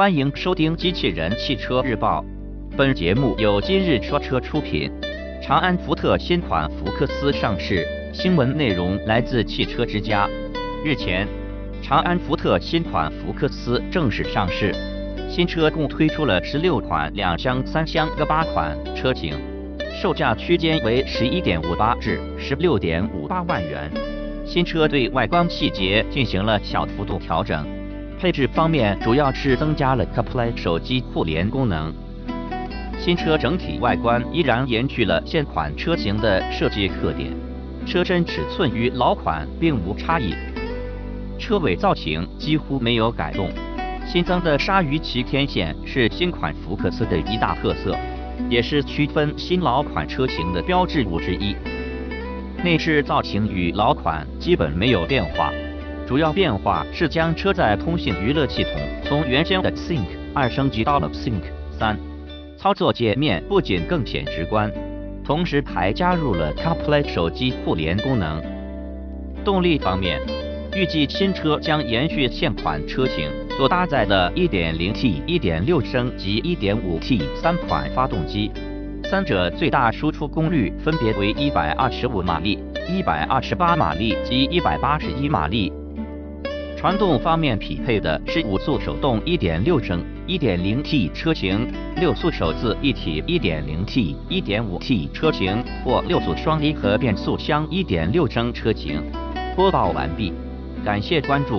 欢迎收听《机器人汽车日报》，本节目由今日说车出品。长安福特新款福克斯上市，新闻内容来自汽车之家。日前，长安福特新款福克斯正式上市，新车共推出了十六款两厢、三厢各八款车型，售价区间为十一点五八至十六点五八万元。新车对外观细节进行了小幅度调整。配置方面，主要是增加了 CarPlay 手机互联功能。新车整体外观依然延续了现款车型的设计特点，车身尺寸与老款并无差异，车尾造型几乎没有改动。新增的鲨鱼鳍天线是新款福克斯的一大特色，也是区分新老款车型的标志物之一。内饰造型与老款基本没有变化。主要变化是将车载通信娱乐系统从原先的 Sync 二升级到了 Sync 三，操作界面不仅更显直观，同时还加入了 CarPlay 手机互联功能。动力方面，预计新车将延续现款车型所搭载的 1.0T、1.6升及 1.5T 三款发动机，三者最大输出功率分别为125马力、128马力及181马力。传动方面匹配的是五速手动1.6升 1.0T 车型、六速手自一体 1.0T、1.5T 车型或六速双离合变速箱1.6升车型。播报完毕，感谢关注。